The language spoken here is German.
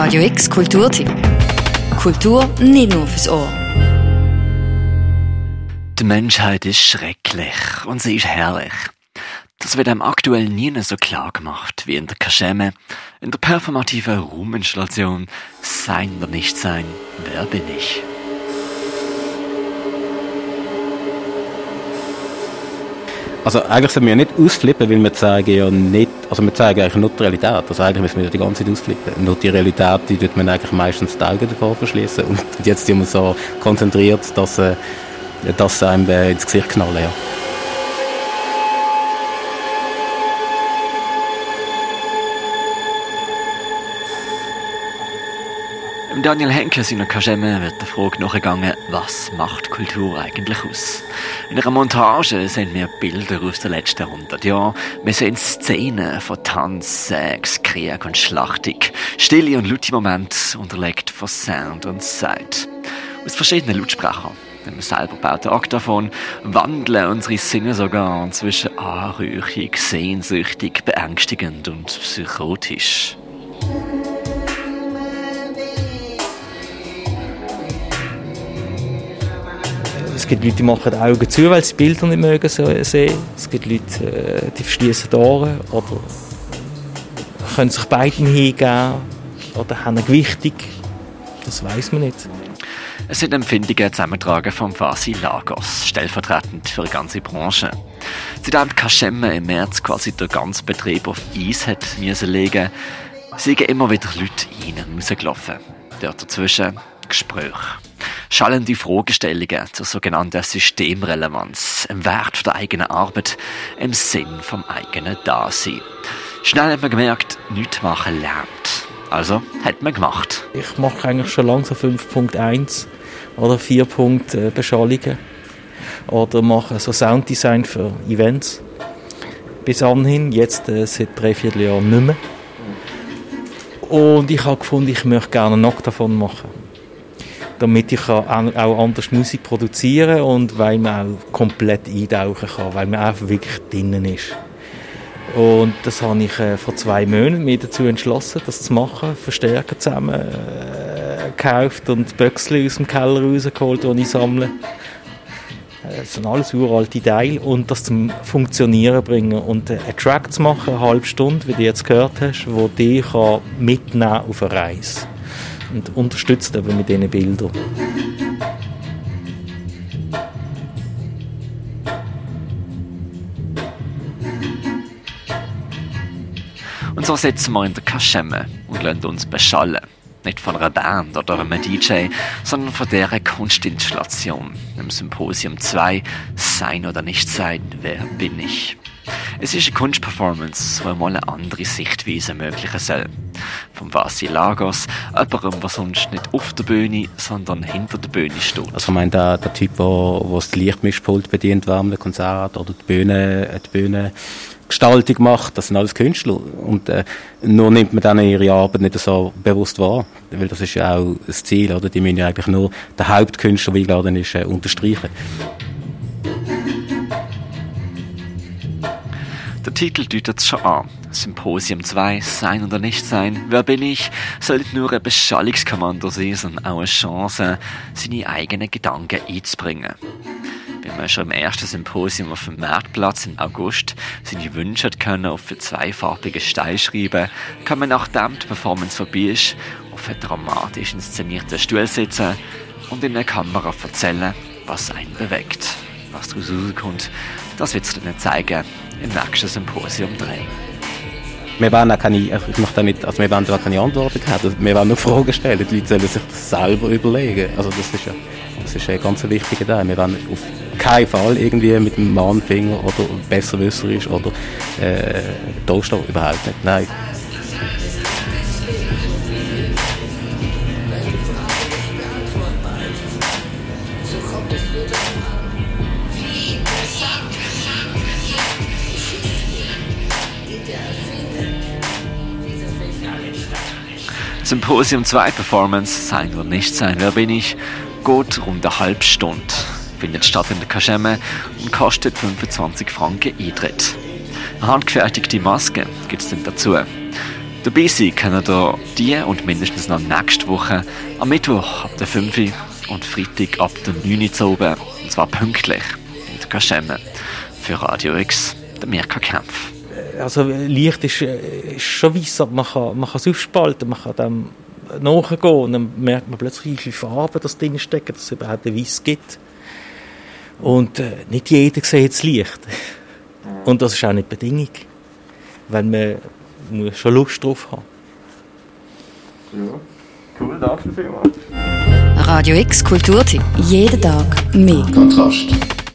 Radio X Kulturtipp. Kultur nicht nur fürs Ohr. Die Menschheit ist schrecklich und sie ist herrlich. Das wird einem aktuell nie so klar gemacht wie in der Kaschemme, in der performativen Ruhminstallation Sein oder Nichtsein, wer bin ich? Also eigentlich sollen wir nicht ausflippen, weil wir zeigen ja nicht, also wir zeigen eigentlich nur die Realität. Also eigentlich müssen wir ja die ganze Zeit ausflippen. Nur die Realität, die tut man eigentlich meistens die Augen davor verschließen. Und jetzt sind wir so konzentriert, dass, äh, dass einem äh, ins Gesicht knallen, ja. Daniel Henke seiner Kaschemme wird der Frage nachgegangen, was macht Kultur eigentlich aus? In einer Montage sehen wir Bilder aus den letzten 100 Jahren. Wir sehen Szenen von Tanz, Sex, Krieg und Schlachtung. Stille und laute Momente unterlegt von Sound und Sight. Aus verschiedenen Lautsprechern. Dem selber bauten Oktavon wandeln unsere Sinne sogar zwischen anrüchig, sehnsüchtig, beängstigend und psychotisch. Gibt Leute, die machen die Augen zu, weil sie Bilder nicht mögen sehen. Es gibt Leute, äh, die verschließen die Ohren oder können sich beiden hingeben oder haben eine Gewichtung. Das weiß man nicht. Es sind Empfindungen zusammentragen von Vasi Lagos, stellvertretend für die ganze Branche. Seitdem Kaschemme im März quasi den ganzen Betrieb auf Eis hat müssen legen, sind immer wieder Leute rein und rausgelaufen. Dort dazwischen Gespräche schallende Fragestellungen zur sogenannten Systemrelevanz, im Wert der eigenen Arbeit, im Sinn vom eigenen Dasein. Schnell hat man gemerkt, nichts machen lernt. Also hat man gemacht. Ich mache eigentlich schon langsam 5.1 oder 4 Punkt Beschallungen oder mache so Sounddesign für Events. Bis anhin, jetzt äh, seit drei Vierteljahren nicht mehr. Und ich habe gefunden, ich möchte gerne noch davon machen damit ich auch anders Musik produzieren kann und weil man auch komplett eintauchen kann, weil man einfach wirklich drinnen ist. Und das habe ich äh, vor zwei Monaten mir dazu entschlossen, das zu machen, Verstärker zusammen äh, gekauft und Böckchen aus dem Keller rausgeholt, die ich sammle. Äh, das sind alles uralte Teile und das zum Funktionieren bringen und äh, einen Track zu machen, eine halbe Stunde, wie du jetzt gehört hast, wo dich mitnehmen auf eine Reise und unterstützt eben mit diesen Bildern. Und so sitzen wir in der Kaschemme und lassen uns beschallen. Nicht von einer Band oder einem DJ, sondern von deren Kunstinstallation im Symposium 2 Sein oder nicht sein, wer bin ich? Es ist eine Kunstperformance, die mal eine andere Sichtweise ermöglichen soll. Vom Vasi Lagos, jemandem, der sonst nicht auf der Bühne, sondern hinter der Bühne steht. Also ich meine, der, der Typ, der, der das Lichtmischpult bedient während einem Konzert oder die Bühne, die Bühne Gestaltung macht, das sind alles Künstler. Und äh, nur nimmt man dann ihre Arbeit nicht so bewusst wahr. Weil das ist ja auch das Ziel, oder? Die müssen ja eigentlich nur den Hauptkünstler, wie eingeladen ist, äh, unterstreichen. Der Titel deutet es schon an. Symposium 2, Sein oder Nicht-Sein. Wer bin ich? Soll nicht nur ein Beschallungskommando sein, sondern auch eine Chance, seine eigenen Gedanken einzubringen. Wenn man schon im ersten Symposium auf dem Marktplatz im August seine Wünsche können auf einen zweifarbigen Stein schreiben, kann man nachdem die Performance vorbei ist, auf einen dramatisch inszenierten Stuhl sitzen und in der Kamera erzählen, was einen bewegt. Was daraus rauskommt, das wird es dann zeigen im nächsten Symposium 3. Wir werden auch keine, ich möchte nicht, also wir werden auch keine Antworten haben, wir werden nur Fragen stellen, die Leute sollen sich das selber überlegen. Also das ist ja, das ist ein ganz wichtiger Teil. Wir werden auf keinen Fall irgendwie mit dem Mahnfinger oder besserwisserisch oder äh, da überhaupt nicht. Nein. Symposium 2 Performance, sein oder nicht sein, wer bin ich, geht rund eine halbe Stunde. Findet statt in der Kaschemme und kostet 25 Franken Eintritt. Eine handgefertigte Maske gibt es dann dazu. Dabei sein können ihr die und mindestens noch nächste Woche am Mittwoch ab der 5 Uhr und Freitag ab der 9 Uhr zu oben. Und zwar pünktlich in der Gaschemme. Für Radio X, der Mirka Kempf. Also Licht ist, äh, ist schon weiss, aber man kann, man kann es aufspalten, man kann dem nachgehen und dann merkt man plötzlich, wie viele Farben das drin stecken, dass es überhaupt ein Weiss gibt. Und äh, nicht jeder sieht das Licht. Und das ist auch nicht Bedingung. Weil man muss schon Lust drauf haben. Ja, cool, danke vielmals. Radio X Kulturtipp. Jeden Tag mehr. Kontrast.